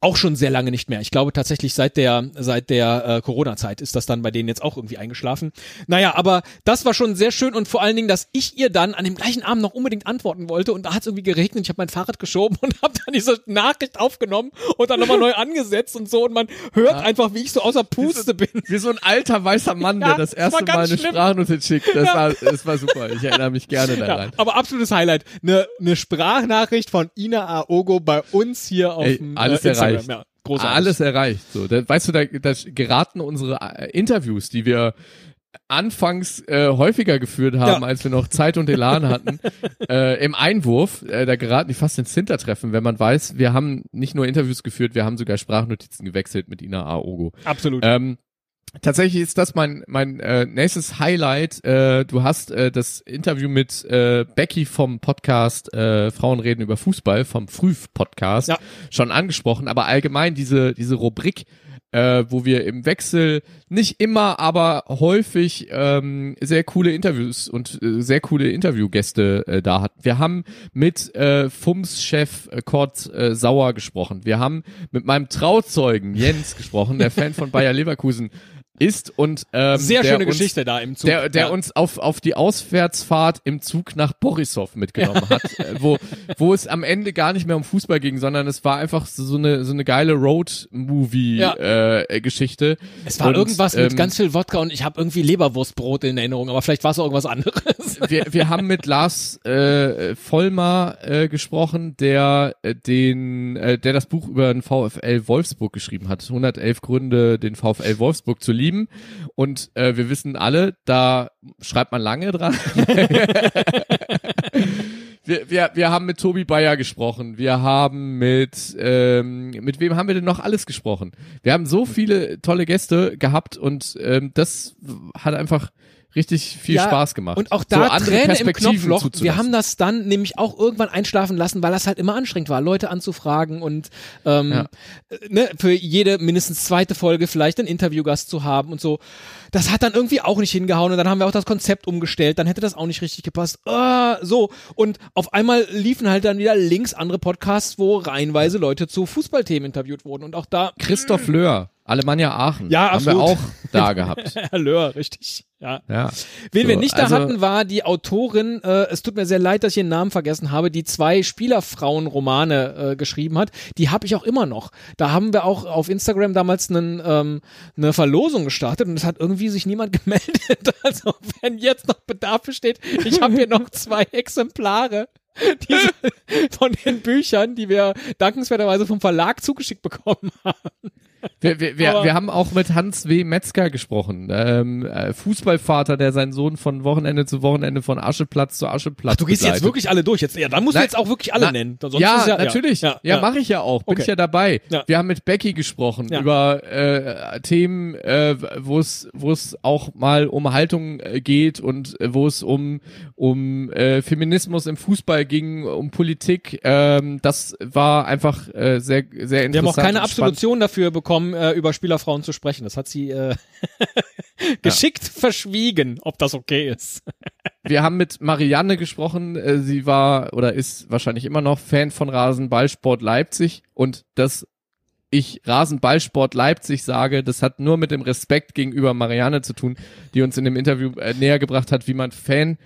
Auch schon sehr lange nicht mehr. Ich glaube tatsächlich seit der seit der äh, Corona-Zeit ist das dann bei denen jetzt auch irgendwie eingeschlafen. Naja, aber das war schon sehr schön und vor allen Dingen, dass ich ihr dann an dem gleichen Abend noch unbedingt antworten wollte und da hat es irgendwie geregnet. Ich habe mein Fahrrad geschoben und habe dann diese Nachricht aufgenommen und dann nochmal neu angesetzt und so und man hört einfach, wie ich so außer Puste bin. Wie so ein alter weißer Mann, Ja, der das erste Mal eine schlimm. Sprachnotiz schickt. Das, Ja. war, das war super. Ich erinnere mich gerne daran. Ja, aber absolutes Highlight. Eine ne Sprachnachricht von Ina Aogo bei uns hier auf Ey, dem alles äh. Erreicht. Ja, großartig. Alles erreicht. So, da, weißt du, da, da geraten unsere äh, Interviews, die wir anfangs äh, häufiger geführt haben, Ja. als wir noch Zeit und Elan hatten, äh, im Einwurf, äh, da geraten die fast ins Hintertreffen, wenn man weiß, wir haben nicht nur Interviews geführt, wir haben sogar Sprachnotizen gewechselt mit Ina Aogo. Absolut. Ähm, tatsächlich ist das mein mein äh, nächstes Highlight. Äh, du hast äh, das Interview mit äh, Becky vom Podcast äh, Frauen reden über Fußball vom Früh Podcast Ja. schon angesprochen, aber allgemein diese diese Rubrik äh, wo wir im Wechsel nicht immer, aber häufig ähm, sehr coole Interviews und äh, sehr coole Interviewgäste äh, da hatten. Wir haben mit äh, FUMS-Chef äh, Kurt äh, Sauer gesprochen. Wir haben mit meinem Trauzeugen Jens gesprochen, der Fan von Bayer Leverkusen ist und ähm, Sehr schöne uns, Geschichte da im Zug. Der, der ja. uns auf, auf die Auswärtsfahrt im Zug nach Borisov mitgenommen hat, äh, wo, wo es am Ende gar nicht mehr um Fußball ging, sondern es war einfach so eine, so eine geile Road-Movie-Geschichte. Es war Und, irgendwas mit ähm, ganz viel Wodka und ich habe irgendwie Leberwurstbrot in Erinnerung, aber vielleicht war es auch irgendwas anderes. wir, wir haben mit Lars äh, Vollmer äh, gesprochen, der äh, den, äh, der das Buch über den VfL Wolfsburg geschrieben hat. 111 Gründe, den VfL Wolfsburg zu lieben. Und äh, wir wissen alle, da schreibt man lange dran. Wir, wir, wir haben mit Tobi Bayer gesprochen. Wir haben mit, ähm, mit wem haben wir denn noch alles gesprochen? Wir haben so viele tolle Gäste gehabt und ähm, das hat einfach richtig viel Ja, Spaß gemacht. Und auch so da andere Träne im Perspektiven Knopfloch. Wir haben das dann nämlich auch irgendwann einschlafen lassen, weil das halt immer anstrengend war, Leute anzufragen und ähm, Ja. äh, ne, für jede mindestens zweite Folge vielleicht einen Interviewgast zu haben und so. Das hat dann irgendwie auch nicht hingehauen und dann haben wir auch das Konzept umgestellt, dann hätte das auch nicht richtig gepasst. Ah, so und auf einmal liefen halt dann wieder links andere Podcasts, wo reihenweise Leute zu Fußballthemen interviewt wurden und auch da Christoph Löhr, Alemannia Aachen. Ja, Haben wir absolut. auch da gehabt. Herr Löhr, richtig. Ja. Ja. Wen So, wir nicht da also- hatten, war die Autorin, äh, es tut mir sehr leid, dass ich ihren Namen vergessen habe, die zwei Spielerfrauen-Romane äh, geschrieben hat. Die habe ich auch immer noch. Da haben wir auch auf Instagram damals einen, ähm, eine Verlosung gestartet und es hat irgendwie sich niemand gemeldet. Also wenn jetzt noch Bedarf besteht, ich habe hier noch zwei Exemplare. Diese, von den Büchern, die wir dankenswerterweise vom Verlag zugeschickt bekommen haben. Wir, wir, wir, wir haben auch mit Hans W. Metzger gesprochen, ähm, äh, Fußballvater, der seinen Sohn von Wochenende zu Wochenende von Ascheplatz zu Ascheplatz Du gehst jetzt begleitet. wirklich alle durch. Jetzt, ja, dann musst du jetzt auch wirklich alle na- nennen. Sonst ja, ist natürlich. Ja, ja. mache ich ja auch. Bin Okay. ich ja dabei. Ja. Wir haben mit Becky gesprochen Ja. über äh, Themen, äh, wo es wo es auch mal um Haltung äh, geht und äh, wo es um um äh, Feminismus im Fußball ging, um Politik. Ähm, das war einfach äh, sehr sehr interessant. Wir haben auch keine. Absolution dafür bekommen, äh, über Spielerfrauen zu sprechen. Das hat sie äh, geschickt verschwiegen, ob das okay ist. Wir haben mit Marianne gesprochen. Äh, sie war oder ist wahrscheinlich immer noch Fan von Rasenballsport Leipzig und das ich Rasenballsport Leipzig sage, das hat nur mit dem Respekt gegenüber Marianne zu tun, die uns in dem Interview äh, näher gebracht hat, wie man Fan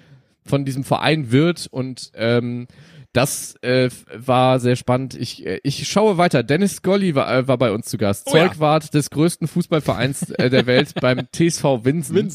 von diesem Verein wird und ähm, das äh, war sehr spannend. Ich, äh, ich schaue weiter. Dennis Golli war, äh, war bei uns zu Gast. Oh ja. Zeugwart des größten Fußballvereins äh, der Welt beim TSV Winsen.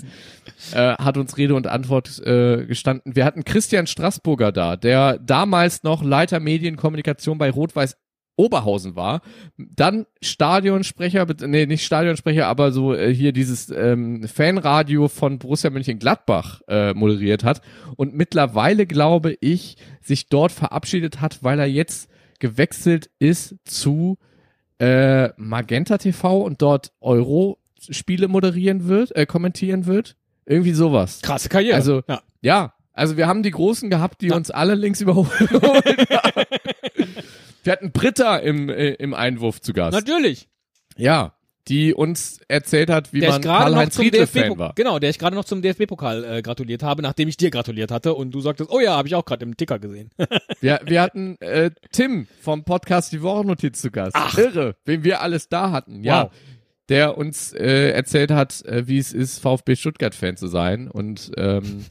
Äh, hat uns Rede und Antwort äh, gestanden. Wir hatten Christian Straßburger da, der damals noch Leiter Medienkommunikation bei Rot-Weiß Oberhausen war, dann Stadionsprecher, nee, nicht Stadionsprecher, aber so äh, hier dieses ähm, Fanradio von Borussia Mönchengladbach äh, moderiert hat und mittlerweile, glaube ich, sich dort verabschiedet hat, weil er jetzt gewechselt ist zu äh, Magenta TV und dort Euro-Spiele moderieren wird, äh, kommentieren wird. Irgendwie sowas. Krasse Karriere. Also, ja. Ja, also wir haben die Großen gehabt, die Ja. uns alle links überholt haben. Wir hatten Britta im, äh, im Einwurf zu Gast. Natürlich. Ja, die uns erzählt hat, wie Der man gerade noch Karl-Heinz zum Riedle-Fan war. genau, der ich gerade noch zum DFB-Pokal äh, gratuliert habe, nachdem ich dir gratuliert hatte und du sagtest, oh ja, habe ich auch gerade im Ticker gesehen. Wir, wir hatten äh, Tim vom Podcast Die Wochennotiz zu Gast. Ach. Irre, wen wir alles da hatten. Ja, Wow. der uns äh, erzählt hat, äh, wie es ist, VfB Stuttgart-Fan zu sein. Und ähm,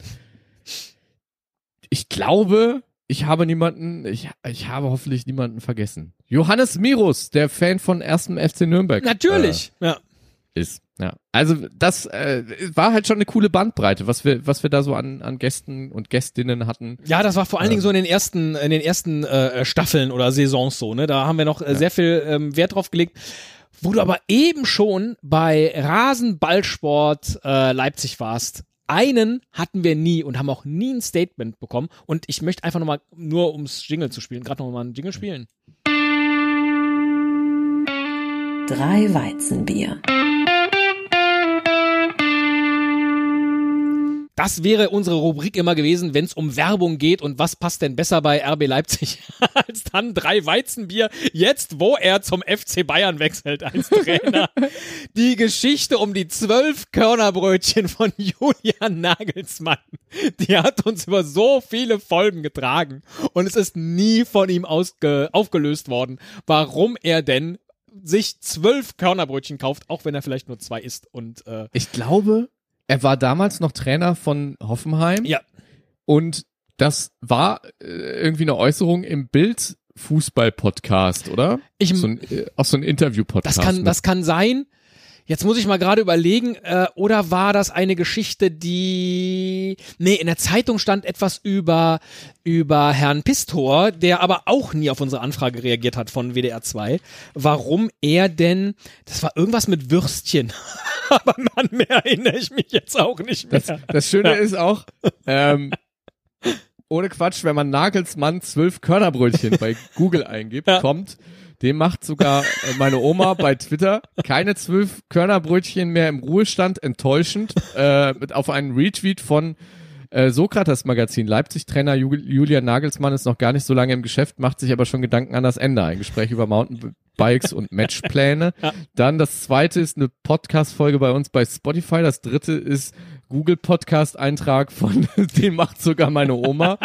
ich glaube, ich habe niemanden, ich, ich habe hoffentlich niemanden vergessen. Johannes Mirus, der Fan von 1. FC Nürnberg. Natürlich. ja. Äh, ist. Ja. Also das äh, war halt schon eine coole Bandbreite, was wir, was wir da so an, an Gästen und Gästinnen hatten. Ja, das war vor allen Dingen so in den ersten, in den ersten äh, Staffeln oder Saisons so, ne? Da haben wir noch äh, sehr viel ähm, Wert drauf gelegt. Wo du aber eben schon bei Rasenballsport äh, Leipzig warst. Einen hatten wir nie und haben auch nie ein Statement bekommen. Und ich möchte einfach nochmal, nur ums Jingle zu spielen, gerade nochmal ein Jingle spielen. Drei Weizenbier. Das wäre unsere Rubrik immer gewesen, wenn es um Werbung geht und was passt denn besser bei RB Leipzig als dann drei Weizenbier, jetzt wo er zum FC Bayern wechselt als Trainer. die Geschichte um die zwölf Körnerbrötchen von Julian Nagelsmann, die hat uns über so viele Folgen getragen und es ist nie von ihm ausge aufgelöst worden, warum er denn sich zwölf Körnerbrötchen kauft, auch wenn er vielleicht nur zwei isst und äh, Ich glaube, er war damals noch Trainer von Hoffenheim. ja, Und das war äh, irgendwie eine Äußerung im Bild Fußball-Podcast, oder? Ich- so ein, äh, auch so ein Interview-Podcast. Das kann, mit- das kann sein. Jetzt muss ich mal gerade überlegen, äh, oder war das eine Geschichte, die, nee, in der Zeitung stand etwas über, über Herrn Pistor, der aber auch nie auf unsere Anfrage reagiert hat von WDR 2, warum er denn, das war irgendwas mit Würstchen. aber Mann, mehr erinnere ich mich jetzt auch nicht mehr. Das, das Schöne ist auch, ähm, ohne Quatsch, wenn man Nagelsmann zwölf Körnerbrötchen bei Google eingibt, Ja. kommt, dem macht sogar äh, meine Oma bei Twitter keine zwölf Körnerbrötchen mehr im Ruhestand, enttäuschend, äh, mit auf einen Retweet von äh, Sokrates Magazin. Leipzig-Trainer Ju Julian Nagelsmann ist noch gar nicht so lange im Geschäft, macht sich aber schon Gedanken an das Ende. Ein Gespräch über Mountainbikes und Matchpläne. Dann das zweite ist eine Podcast-Folge bei uns bei Spotify. Das dritte ist Google Podcast-Eintrag von, den macht sogar meine Oma.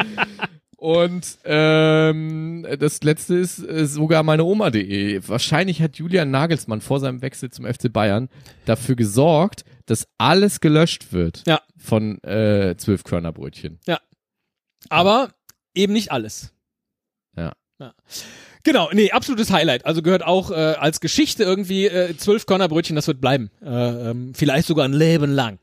Und ähm, das letzte ist äh, sogar meine Oma.de. Wahrscheinlich hat Julian Nagelsmann vor seinem Wechsel zum FC Bayern dafür gesorgt, dass alles gelöscht wird Ja. von äh, zwölf Körnerbrötchen. Aber eben nicht alles. Ja. Genau, nee, absolutes Highlight. Also gehört auch äh, als Geschichte irgendwie äh, zwölf Körnerbrötchen, das wird bleiben. Äh, ähm, vielleicht sogar ein Leben lang.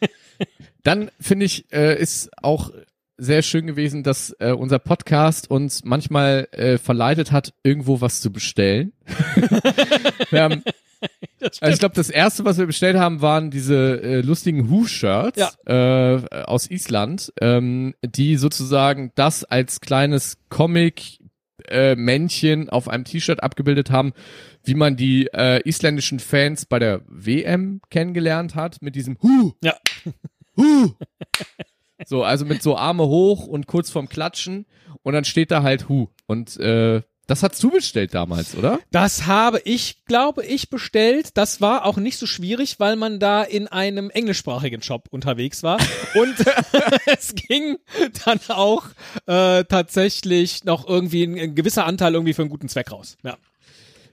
Dann finde ich, äh, ist auch sehr schön gewesen, dass äh, unser Podcast uns manchmal äh, verleitet hat, irgendwo was zu bestellen. wir haben, also ich glaube, das erste, was wir bestellt haben, waren diese äh, lustigen Who-Shirts äh, aus Island, ähm, die sozusagen das als kleines Comic äh, Männchen auf einem T-Shirt abgebildet haben, wie man die äh, isländischen Fans bei der WM kennengelernt hat, mit diesem Hu, Ja. Hu. So, also mit so Arme hoch und kurz vorm Klatschen und dann steht da halt Hu. Und äh, das hast du bestellt damals, oder? Das habe ich, glaube ich, bestellt. Das war auch nicht so schwierig, weil man da in einem englischsprachigen Shop unterwegs war. Und es ging dann auch äh, tatsächlich noch irgendwie ein, ein gewisser Anteil irgendwie für einen guten Zweck raus. Ja.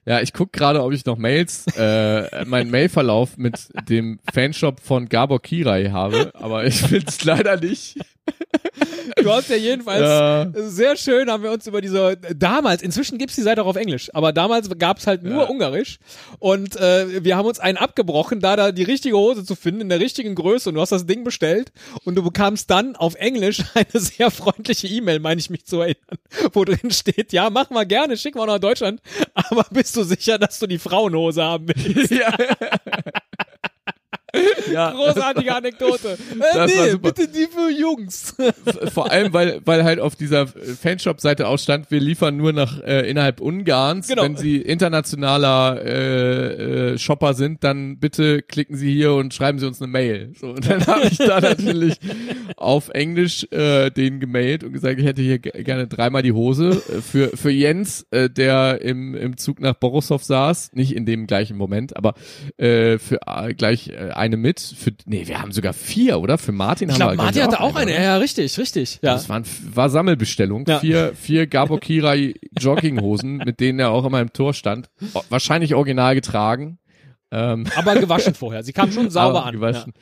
Ja, ich guck gerade, ob ich noch Mails, äh, meinen Mailverlauf mit dem Fanshop von Gabor Kirai habe, aber ich find's leider nicht. Du hast ja jedenfalls Ja. sehr schön, haben wir uns über diese, damals, inzwischen gibt's die Seite auch auf Englisch, aber damals gab's halt nur Ja. Ungarisch und äh, wir haben uns einen abgebrochen, da da die richtige Hose zu finden, in der richtigen Größe und du hast das Ding bestellt und du bekamst dann auf Englisch eine sehr freundliche E-Mail, meine ich mich zu erinnern, wo drin steht, ja, mach mal gerne, schick mal nach Deutschland, aber bist du sicher, dass du die Frauenhose haben willst? ja. ja. Großartige Anekdote. Äh, nee, bitte die für Jungs. Vor allem, weil, weil halt auf dieser Fanshop-Seite auch stand, wir liefern nur nach äh, innerhalb Ungarns. Genau. Wenn Sie internationaler äh, äh, Shopper sind, dann bitte klicken Sie hier und schreiben Sie uns eine Mail. So, und dann habe ich da natürlich auf Englisch äh, denen gemailt und gesagt, ich hätte hier ge- gerne dreimal die Hose äh, für für Jens, äh, der im im Zug nach Borisov saß, nicht in dem gleichen Moment, aber äh, für äh, gleich äh, eine mit. Für nee, wir haben sogar vier, oder? Für Martin Ich haben glaube, wir glaub Martin hatte auch eine. oder? Ja, richtig, richtig. Ja. Das waren, war Sammelbestellung. Ja. Vier, vier Gabor Kirai Jogginghosen, mit denen er auch immer im Tor stand. Wahrscheinlich original getragen. Ähm, Aber gewaschen vorher. Sie kam schon sauber an. gewaschen. Ja,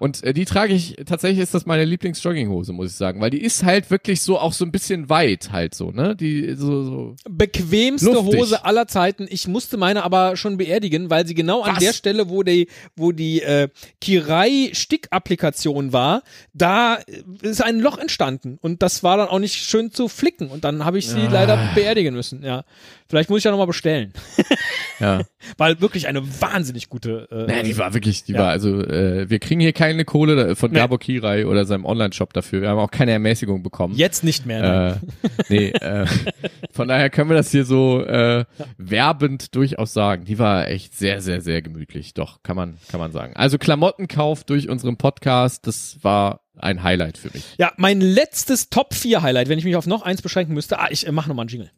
und äh, die trage ich, tatsächlich ist das meine Lieblingsjogginghose, muss ich sagen, weil die ist halt wirklich so auch so ein bisschen weit halt so, ne? Die so, so. Ja. Bequemste Luftig. Hose aller Zeiten. Ich musste meine aber schon beerdigen, weil sie genau an Was? der Stelle, wo die, wo die äh, Kirai-Stick-Applikation war, da äh, ist ein Loch entstanden und das war dann auch nicht schön zu flicken und dann habe ich sie Ah. leider beerdigen müssen. Ja, vielleicht muss ich ja nochmal bestellen, Ja. weil wirklich eine wahnsinnig gute. Äh, Naja, die war wirklich, die Ja. war, also äh, wir kriegen hier keine Kohle von Nee. Gabor Kirai oder seinem Online-Shop dafür. Wir haben auch keine Ermäßigung bekommen. Jetzt nicht mehr. Äh, nee, äh, von daher können wir das hier so äh, werbend durchaus sagen. Die war echt sehr, sehr, sehr gemütlich. Doch, kann man, kann man sagen. Also Klamottenkauf durch unseren Podcast, das war ein Highlight für mich. Ja, mein letztes Top 4 Highlight, wenn ich mich auf noch eins beschränken müsste. Ah, ich äh, mach nochmal einen Jingle.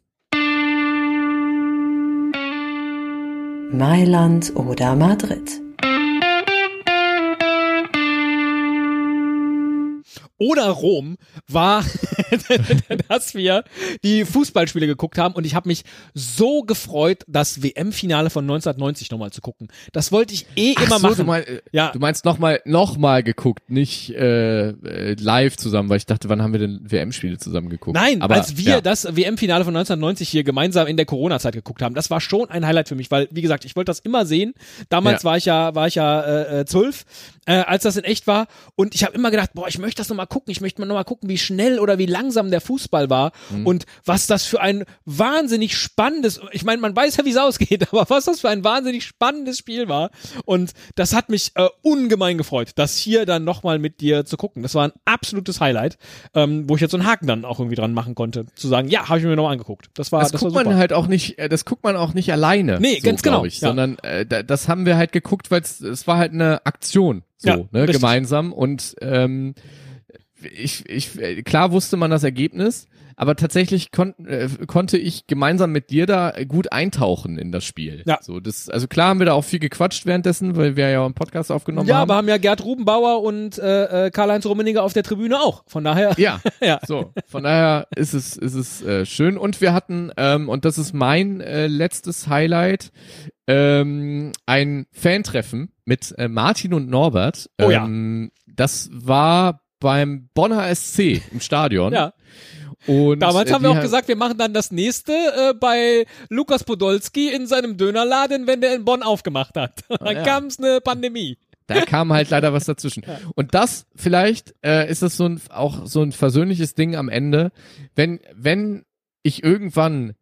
Mailand oder Madrid. Oder Rom war, dass wir die Fußballspiele geguckt haben und ich habe mich so gefreut, das WM-Finale von 1990 nochmal zu gucken. Das wollte ich eh immer so, machen. Du, mein, Ja. du meinst nochmal noch mal geguckt, nicht äh, äh, live zusammen, weil ich dachte, wann haben wir denn WM-Spiele zusammen geguckt? Nein, Aber, als wir ja. das WM-Finale von 1990 hier gemeinsam in der Corona-Zeit geguckt haben, das war schon ein Highlight für mich, weil, wie gesagt, ich wollte das immer sehen. Damals Ja. war ich ja, war ich ja äh, äh, zwölf, äh, als das in echt war. Und ich habe immer gedacht, boah, ich möchte das nochmal gucken. Ich möchte mal nochmal gucken, wie schnell oder wie langsam der Fußball war Mhm. und was das für ein wahnsinnig spannendes, ich meine, man weiß ja, wie es ausgeht, aber was das für ein wahnsinnig spannendes Spiel war. Und das hat mich äh, ungemein gefreut, das hier dann nochmal mit dir zu gucken. Das war ein absolutes Highlight, ähm, wo ich jetzt so einen Haken dann auch irgendwie dran machen konnte, zu sagen, ja, habe ich mir nochmal angeguckt. Das war, das, das war guckt super. man halt auch nicht, äh, das guckt man auch nicht alleine. Nee, so, ganz genau, Ich, ja. Sondern äh, da, das haben wir halt geguckt, weil es war halt eine Aktion, so, Ja, ne, richtig. gemeinsam. Und ähm, ich, ich, klar wusste man das Ergebnis, aber tatsächlich kon äh, konnte ich gemeinsam mit dir da gut eintauchen in das Spiel. Ja. So, das, also klar haben wir da auch viel gequatscht währenddessen, weil wir ja auch einen Podcast aufgenommen Ja, haben. aber haben ja Gerd Rubenbauer und äh, äh, Karl-Heinz Rummenigge auf der Tribüne auch. Von daher. Ja, Ja. so. Von daher ist es, ist es äh, schön. Und wir hatten, ähm, und das ist mein äh, letztes Highlight, ähm, ein Fantreffen mit äh, Martin und Norbert. Oh ja. ähm, Das war beim Bonner SC im Stadion. Ja. Und, Damals äh, haben wir auch gesagt, wir machen dann das nächste äh, bei Lukas Podolski in seinem Dönerladen, wenn der in Bonn aufgemacht hat. Dann Ah, ja. kam's eine Pandemie. Da kam halt leider was dazwischen. Und das vielleicht äh, ist es so ein auch so ein versöhnliches Ding am Ende, wenn wenn ich irgendwann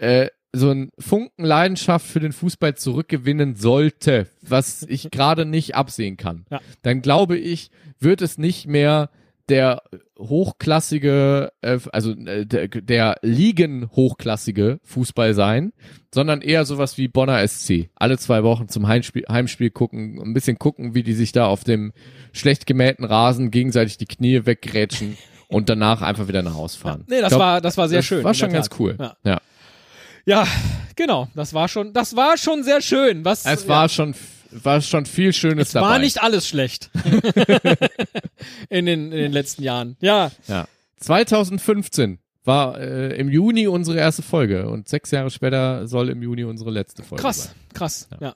äh, so ein Funken Leidenschaft für den Fußball zurückgewinnen sollte, was ich gerade nicht absehen kann, Ja. dann glaube ich, wird es nicht mehr der hochklassige, äh, also äh, der, der ligen hochklassige Fußball sein, sondern eher sowas wie Bonner SC. Alle zwei Wochen zum Heimspiel, Heimspiel gucken, ein bisschen gucken, wie die sich da auf dem schlecht gemähten Rasen gegenseitig die Knie weggrätschen und danach einfach wieder nach Haus fahren. Nee, das glaub, war, das war sehr das schön. War schon ganz Tat. cool. Ja. Ja. Ja, genau. Das war schon, das war schon sehr schön. Was, Es ja, war schon, war schon viel Schönes es dabei. war nicht alles schlecht. in, den, in den letzten Jahren. Ja, Ja. 2015 war äh, im Juni unsere erste Folge und sechs Jahre später soll im Juni unsere letzte Folge krass, sein. krass. Ja.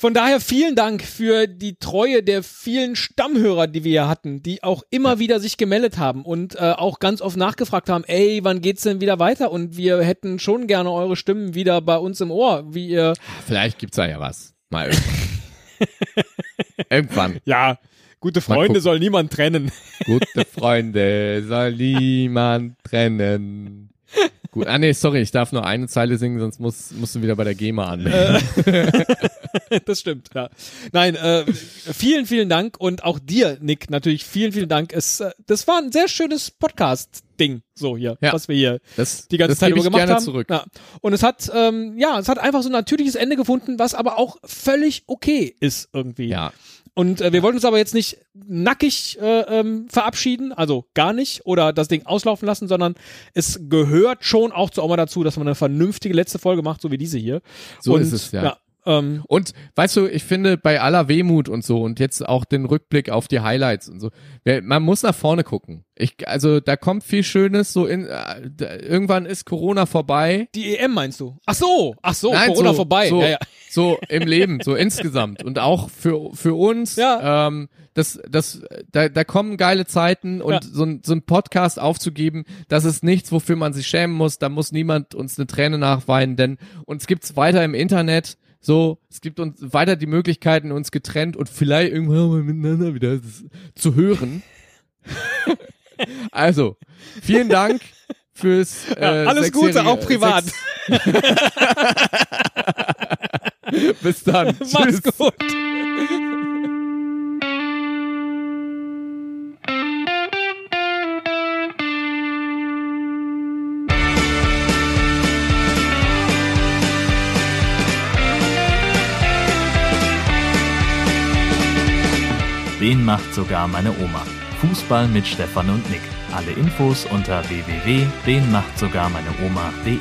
Von daher vielen Dank für die Treue der vielen Stammhörer, die wir hier hatten, die auch immer wieder sich gemeldet haben und äh, auch ganz oft nachgefragt haben, ey, wann geht's denn wieder weiter? Und wir hätten schon gerne eure Stimmen wieder bei uns im Ohr, wie ihr Vielleicht gibt's da ja was. Mal irgendwann. irgendwann. Ja, gute Freunde soll niemand trennen. Gute Freunde soll niemand trennen. Gut, ah nee, sorry, ich darf nur eine Zeile singen, sonst muss, musst du wieder bei der GEMA anmelden. das stimmt, ja. Nein, äh, vielen, vielen Dank und auch dir, Nick, natürlich vielen, vielen Dank. Es, äh, das war ein sehr schönes Podcast-Ding, so hier, Ja. was wir hier Das, die ganze das Zeit über gemacht haben. zurück. Ja. Und es hat, ähm, ja, es hat einfach so ein natürliches Ende gefunden, was aber auch völlig okay ist irgendwie. Ja. Und äh, wir wollten uns aber jetzt nicht nackig äh, ähm, verabschieden, also gar nicht, oder das Ding auslaufen lassen, sondern es gehört schon auch zu mal dazu, dass man eine vernünftige letzte Folge macht, so wie diese hier. So und, ist es, ja. Ähm, Und weißt du, ich finde bei aller Wehmut und so und jetzt auch den Rückblick auf die Highlights und so, man muss nach vorne gucken. Ich, also da kommt viel Schönes. So in, äh, irgendwann ist Corona vorbei. die EM meinst du? Ach so, ach so, Nein, Corona so, vorbei. So, Ja, ja. so im Leben, so insgesamt und auch für für uns. Ja. Ähm, das, das, da, da kommen geile Zeiten und Ja. so, ein, so ein Podcast aufzugeben, das ist nichts, wofür man sich schämen muss. Da muss niemand uns eine Träne nachweinen, denn uns gibt's weiter im Internet. So, es gibt uns weiter die Möglichkeiten, uns getrennt und vielleicht irgendwann mal miteinander wieder zu hören. also, vielen Dank fürs äh, Ja, alles Gute, auch privat. Bis dann. Mach's Tschüss. gut. Den macht sogar meine Oma. Fußball mit Stefan und Nick. Alle Infos unter www.denmachtsogarmeineoma.de.